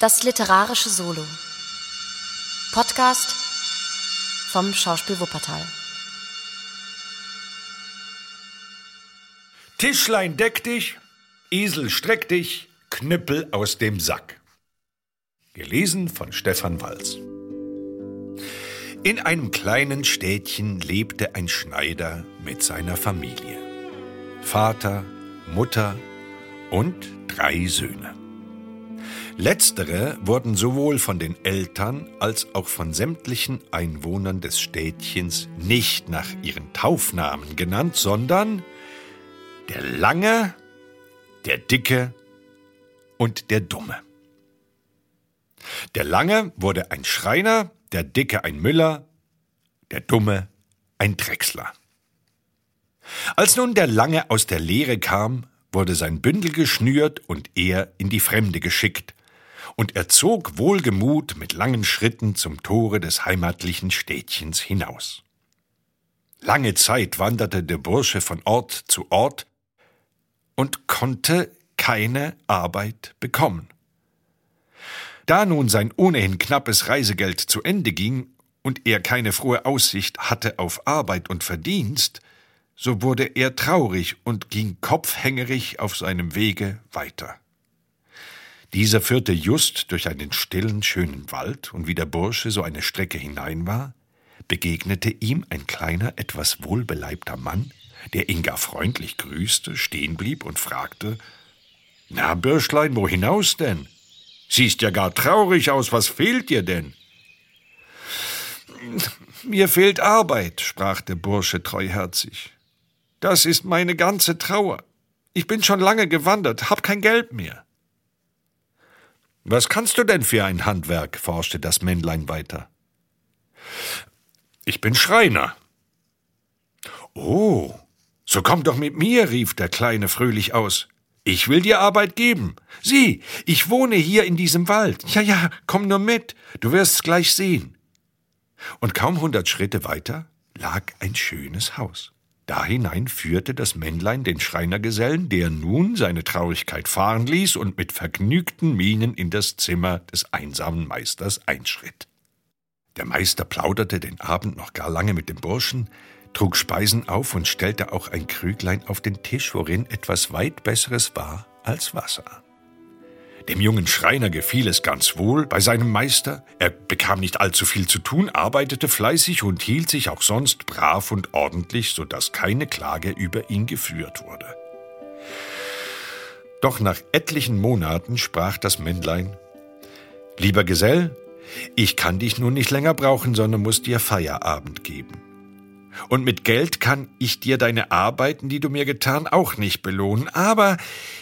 Das literarische Solo. Podcast vom Schauspiel Wuppertal. Tischlein deck dich, Esel streck dich, Knüppel aus dem Sack. Gelesen von Stefan Walz. In einem kleinen Städtchen lebte ein Schneider mit seiner Familie. Vater, Mutter und drei Söhne. Letztere wurden sowohl von den Eltern als auch von sämtlichen Einwohnern des Städtchens nicht nach ihren Taufnamen genannt, sondern der Lange, der Dicke und der Dumme. Der Lange wurde ein Schreiner, der Dicke ein Müller, der Dumme ein Drechsler. Als nun der Lange aus der Lehre kam, wurde sein Bündel geschnürt und er in die Fremde geschickt, und er zog wohlgemut mit langen Schritten zum Tore des heimatlichen Städtchens hinaus. Lange Zeit wanderte der Bursche von Ort zu Ort und konnte keine Arbeit bekommen. Da nun sein ohnehin knappes Reisegeld zu Ende ging und er keine frohe Aussicht hatte auf Arbeit und Verdienst, so wurde er traurig und ging kopfhängerig auf seinem Wege weiter. Dieser führte just durch einen stillen, schönen Wald, und wie der Bursche so eine Strecke hinein war, begegnete ihm ein kleiner, etwas wohlbeleibter Mann, der ihn gar freundlich grüßte, stehen blieb und fragte Na, Bürschlein, wo hinaus denn? Siehst ja gar traurig aus, was fehlt dir denn? Mir fehlt Arbeit, sprach der Bursche treuherzig. Das ist meine ganze Trauer. Ich bin schon lange gewandert, hab kein Geld mehr. Was kannst du denn für ein Handwerk? forschte das Männlein weiter. Ich bin Schreiner. Oh, so komm doch mit mir, rief der Kleine fröhlich aus. Ich will dir Arbeit geben. Sieh, ich wohne hier in diesem Wald. Ja, ja, komm nur mit, du wirst's gleich sehen. Und kaum hundert Schritte weiter lag ein schönes Haus. Da hinein führte das Männlein den Schreinergesellen, der nun seine Traurigkeit fahren ließ und mit vergnügten Mienen in das Zimmer des einsamen Meisters einschritt. Der Meister plauderte den Abend noch gar lange mit dem Burschen, trug Speisen auf und stellte auch ein Krüglein auf den Tisch, worin etwas weit Besseres war als Wasser. Dem jungen Schreiner gefiel es ganz wohl bei seinem Meister. Er bekam nicht allzu viel zu tun, arbeitete fleißig und hielt sich auch sonst brav und ordentlich, so dass keine Klage über ihn geführt wurde. Doch nach etlichen Monaten sprach das Männlein Lieber Gesell, ich kann dich nun nicht länger brauchen, sondern muss dir Feierabend geben. Und mit Geld kann ich dir deine Arbeiten, die du mir getan, auch nicht belohnen, aber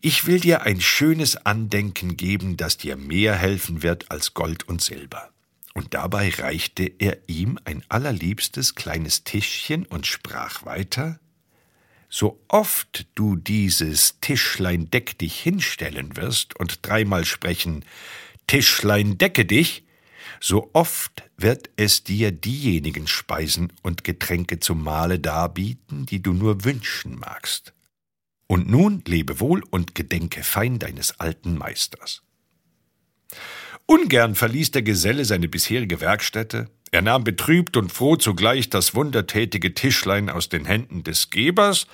ich will dir ein schönes Andenken geben, das dir mehr helfen wird als Gold und Silber. Und dabei reichte er ihm ein allerliebstes kleines Tischchen und sprach weiter So oft du dieses Tischlein deck dich hinstellen wirst und dreimal sprechen Tischlein decke dich, so oft wird es dir diejenigen Speisen und Getränke zum Mahle darbieten, die du nur wünschen magst. Und nun lebe wohl und gedenke fein deines alten Meisters. Ungern verließ der Geselle seine bisherige Werkstätte, er nahm betrübt und froh zugleich das wundertätige Tischlein aus den Händen des Gebers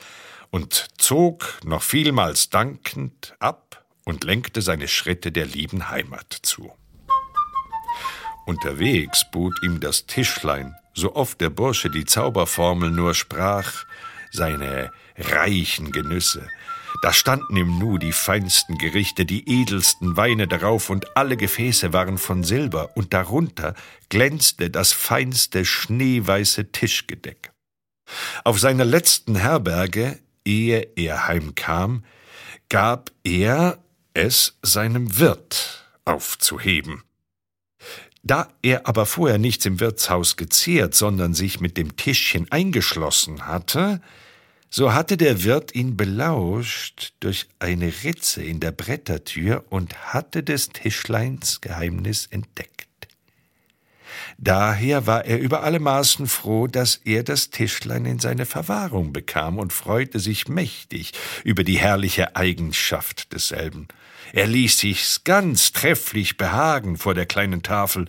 und zog, noch vielmals dankend, ab und lenkte seine Schritte der lieben Heimat zu. Unterwegs bot ihm das Tischlein, so oft der Bursche die Zauberformel nur sprach, seine reichen Genüsse. Da standen im Nu die feinsten Gerichte, die edelsten Weine darauf, und alle Gefäße waren von Silber, und darunter glänzte das feinste schneeweiße Tischgedeck. Auf seiner letzten Herberge, ehe er heimkam, gab er es seinem Wirt aufzuheben. Da er aber vorher nichts im Wirtshaus gezehrt, sondern sich mit dem Tischchen eingeschlossen hatte, so hatte der Wirt ihn belauscht durch eine Ritze in der Brettertür und hatte des Tischleins Geheimnis entdeckt. Daher war er über alle Maßen froh, dass er das Tischlein in seine Verwahrung bekam und freute sich mächtig über die herrliche Eigenschaft desselben. Er ließ sich's ganz trefflich behagen vor der kleinen Tafel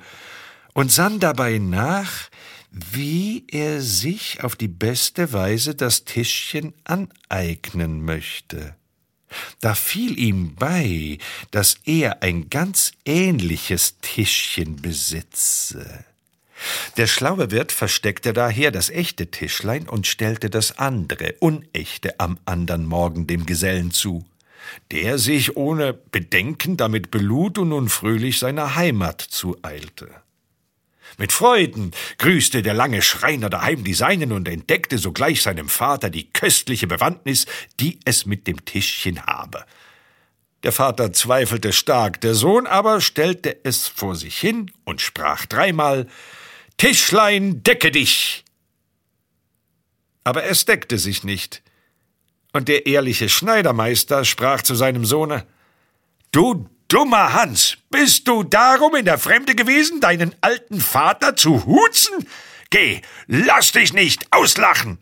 und sann dabei nach, wie er sich auf die beste Weise das Tischchen aneignen möchte. Da fiel ihm bei, dass er ein ganz ähnliches Tischchen besitze. Der schlaue Wirt versteckte daher das echte Tischlein und stellte das andere, unechte, am andern Morgen dem Gesellen zu, der sich ohne Bedenken damit belud und nun fröhlich seiner Heimat zueilte. Mit Freuden grüßte der lange Schreiner daheim die Seinen und entdeckte sogleich seinem Vater die köstliche Bewandtnis, die es mit dem Tischchen habe. Der Vater zweifelte stark, der Sohn aber stellte es vor sich hin und sprach dreimal Tischlein, decke dich. Aber es deckte sich nicht. Und der ehrliche Schneidermeister sprach zu seinem Sohne Du dummer Hans, bist du darum in der Fremde gewesen, deinen alten Vater zu huzen? Geh, lass dich nicht auslachen.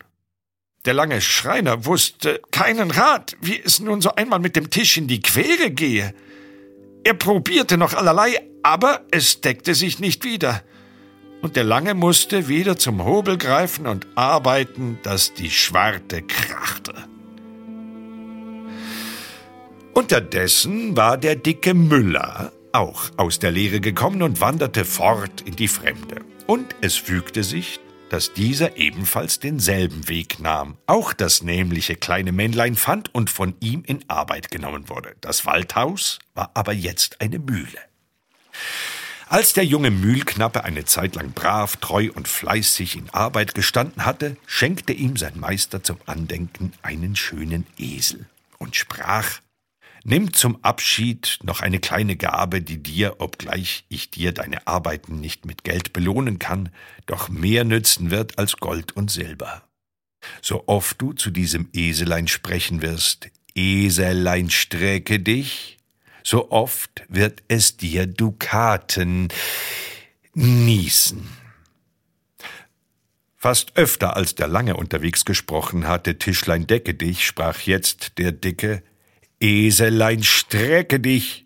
Der lange Schreiner wusste keinen Rat, wie es nun so einmal mit dem Tisch in die Quere gehe. Er probierte noch allerlei, aber es deckte sich nicht wieder und der Lange musste wieder zum Hobel greifen und arbeiten, dass die Schwarte krachte. Unterdessen war der dicke Müller auch aus der Lehre gekommen und wanderte fort in die Fremde. Und es fügte sich, dass dieser ebenfalls denselben Weg nahm, auch das nämliche kleine Männlein fand und von ihm in Arbeit genommen wurde. Das Waldhaus war aber jetzt eine Mühle. Als der junge Mühlknappe eine Zeit lang brav, treu und fleißig in Arbeit gestanden hatte, schenkte ihm sein Meister zum Andenken einen schönen Esel und sprach Nimm zum Abschied noch eine kleine Gabe, die dir, obgleich ich dir deine Arbeiten nicht mit Geld belohnen kann, doch mehr nützen wird als Gold und Silber. So oft du zu diesem Eselein sprechen wirst, Eselein strecke dich, so oft wird es dir Dukaten niesen. Fast öfter als der lange unterwegs gesprochen hatte, Tischlein decke dich, sprach jetzt der Dicke, Eselein strecke dich.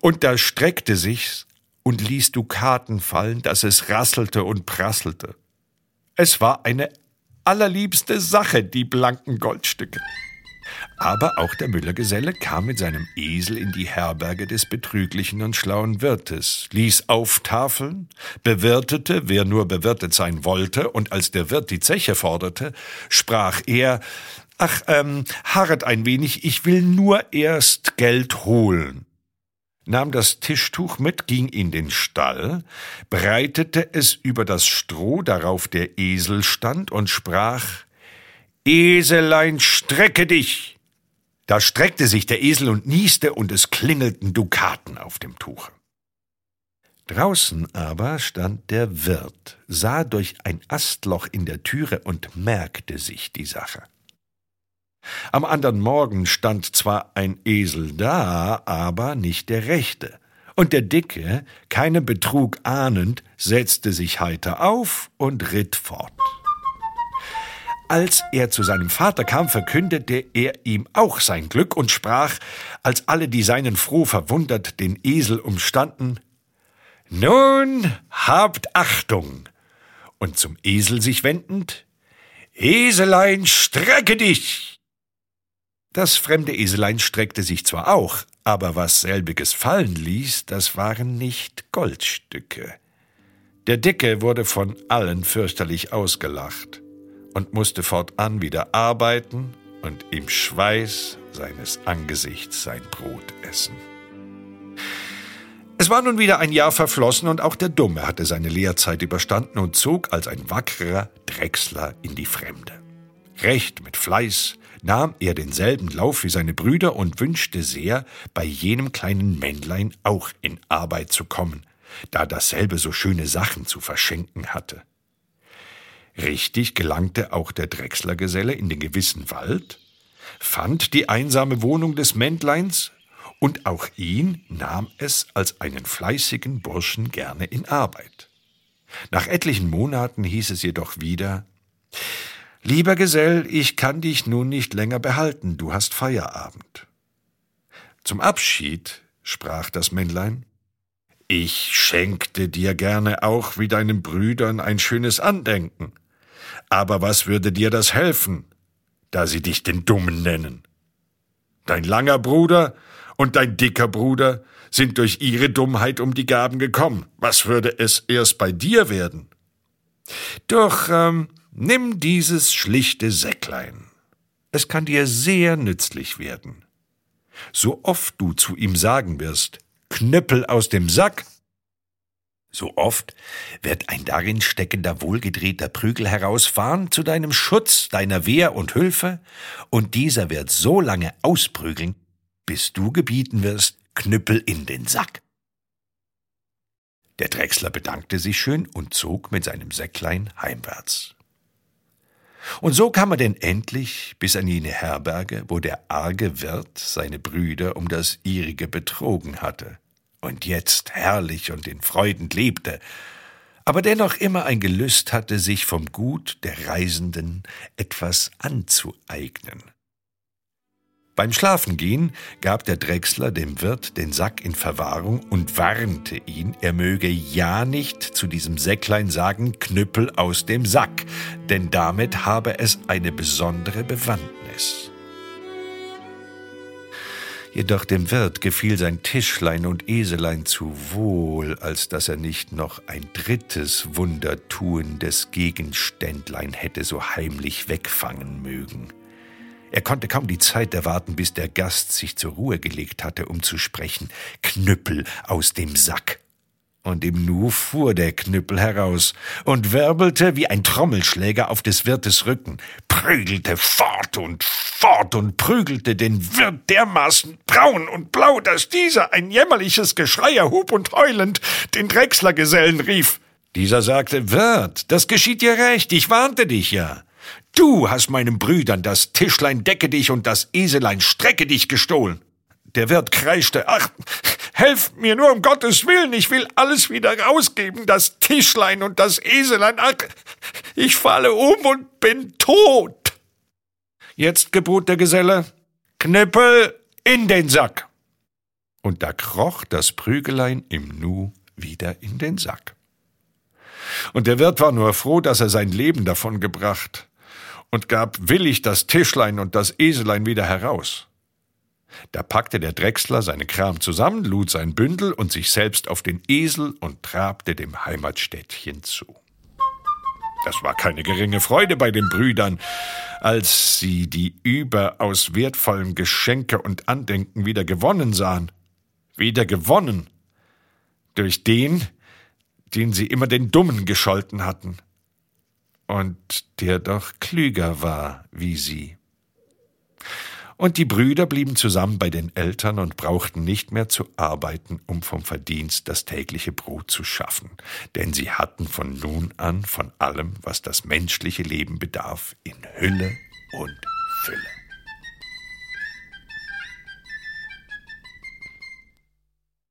Und da streckte sich's und ließ Dukaten fallen, dass es rasselte und prasselte. Es war eine allerliebste Sache, die blanken Goldstücke. Aber auch der Müllergeselle kam mit seinem Esel in die Herberge des betrüglichen und schlauen Wirtes, ließ auftafeln, bewirtete, wer nur bewirtet sein wollte, und als der Wirt die Zeche forderte, sprach er Ach, ähm, harret ein wenig, ich will nur erst Geld holen nahm das Tischtuch mit, ging in den Stall, breitete es über das Stroh, darauf der Esel stand, und sprach Eselein, strecke dich! Da streckte sich der Esel und nieste, und es klingelten Dukaten auf dem Tuche. Draußen aber stand der Wirt, sah durch ein Astloch in der Türe und merkte sich die Sache. Am andern Morgen stand zwar ein Esel da, aber nicht der rechte, und der Dicke, keinen Betrug ahnend, setzte sich heiter auf und ritt fort. Als er zu seinem Vater kam, verkündete er ihm auch sein Glück und sprach, als alle die seinen froh verwundert den Esel umstanden, Nun habt Achtung! Und zum Esel sich wendend, Eselein, strecke dich! Das fremde Eselein streckte sich zwar auch, aber was selbiges fallen ließ, das waren nicht Goldstücke. Der Dicke wurde von allen fürchterlich ausgelacht und musste fortan wieder arbeiten und im Schweiß seines Angesichts sein Brot essen. Es war nun wieder ein Jahr verflossen und auch der Dumme hatte seine Lehrzeit überstanden und zog als ein wackerer Drechsler in die Fremde. Recht mit Fleiß nahm er denselben Lauf wie seine Brüder und wünschte sehr, bei jenem kleinen Männlein auch in Arbeit zu kommen, da dasselbe so schöne Sachen zu verschenken hatte. Richtig gelangte auch der Drechslergeselle in den gewissen Wald, fand die einsame Wohnung des Mäntleins, und auch ihn nahm es als einen fleißigen Burschen gerne in Arbeit. Nach etlichen Monaten hieß es jedoch wieder Lieber Gesell, ich kann dich nun nicht länger behalten, du hast Feierabend. Zum Abschied sprach das Männlein Ich schenkte dir gerne auch wie deinen Brüdern ein schönes Andenken. Aber was würde dir das helfen, da sie dich den Dummen nennen? Dein langer Bruder und dein dicker Bruder sind durch ihre Dummheit um die Gaben gekommen. Was würde es erst bei dir werden? Doch ähm, nimm dieses schlichte Säcklein. Es kann dir sehr nützlich werden. So oft du zu ihm sagen wirst, Knüppel aus dem Sack, so oft wird ein darin steckender wohlgedrehter Prügel herausfahren zu deinem Schutz, deiner Wehr und Hülfe, und dieser wird so lange ausprügeln, bis du gebieten wirst, Knüppel in den Sack. Der Drechsler bedankte sich schön und zog mit seinem Säcklein heimwärts. Und so kam er denn endlich bis an jene Herberge, wo der arge Wirt seine Brüder um das ihrige betrogen hatte und jetzt herrlich und in Freuden lebte, aber dennoch immer ein Gelüst hatte, sich vom Gut der Reisenden etwas anzueignen. Beim Schlafengehen gab der Drechsler dem Wirt den Sack in Verwahrung und warnte ihn, er möge ja nicht zu diesem Säcklein sagen Knüppel aus dem Sack, denn damit habe es eine besondere Bewandtnis. Jedoch dem Wirt gefiel sein Tischlein und Eselein zu wohl, als dass er nicht noch ein drittes wundertuendes Gegenständlein hätte so heimlich wegfangen mögen. Er konnte kaum die Zeit erwarten, bis der Gast sich zur Ruhe gelegt hatte, um zu sprechen. Knüppel aus dem Sack. Und im Nu fuhr der Knüppel heraus und wirbelte wie ein Trommelschläger auf des Wirtes Rücken, prügelte fort und fort und prügelte den Wirt dermaßen braun und blau, dass dieser ein jämmerliches Geschrei erhub und heulend den Drechslergesellen rief. Dieser sagte, Wirt, das geschieht dir recht, ich warnte dich ja. Du hast meinen Brüdern das Tischlein decke dich und das Eselein strecke dich gestohlen. Der Wirt kreischte, ach, helft mir nur um Gottes Willen, ich will alles wieder rausgeben, das Tischlein und das Eselein, ach, ich falle um und bin tot. Jetzt gebot der Geselle, Knippel in den Sack. Und da kroch das Prügelein im Nu wieder in den Sack. Und der Wirt war nur froh, dass er sein Leben davon gebracht und gab willig das Tischlein und das Eselein wieder heraus. Da packte der Drechsler seine Kram zusammen, lud sein Bündel und sich selbst auf den Esel und trabte dem Heimatstädtchen zu. Das war keine geringe Freude bei den Brüdern, als sie die überaus wertvollen Geschenke und Andenken wieder gewonnen sahen. Wieder gewonnen. Durch den, den sie immer den Dummen gescholten hatten und der doch klüger war wie sie. Und die Brüder blieben zusammen bei den Eltern und brauchten nicht mehr zu arbeiten, um vom Verdienst das tägliche Brot zu schaffen, denn sie hatten von nun an von allem, was das menschliche Leben bedarf, in Hülle und Fülle.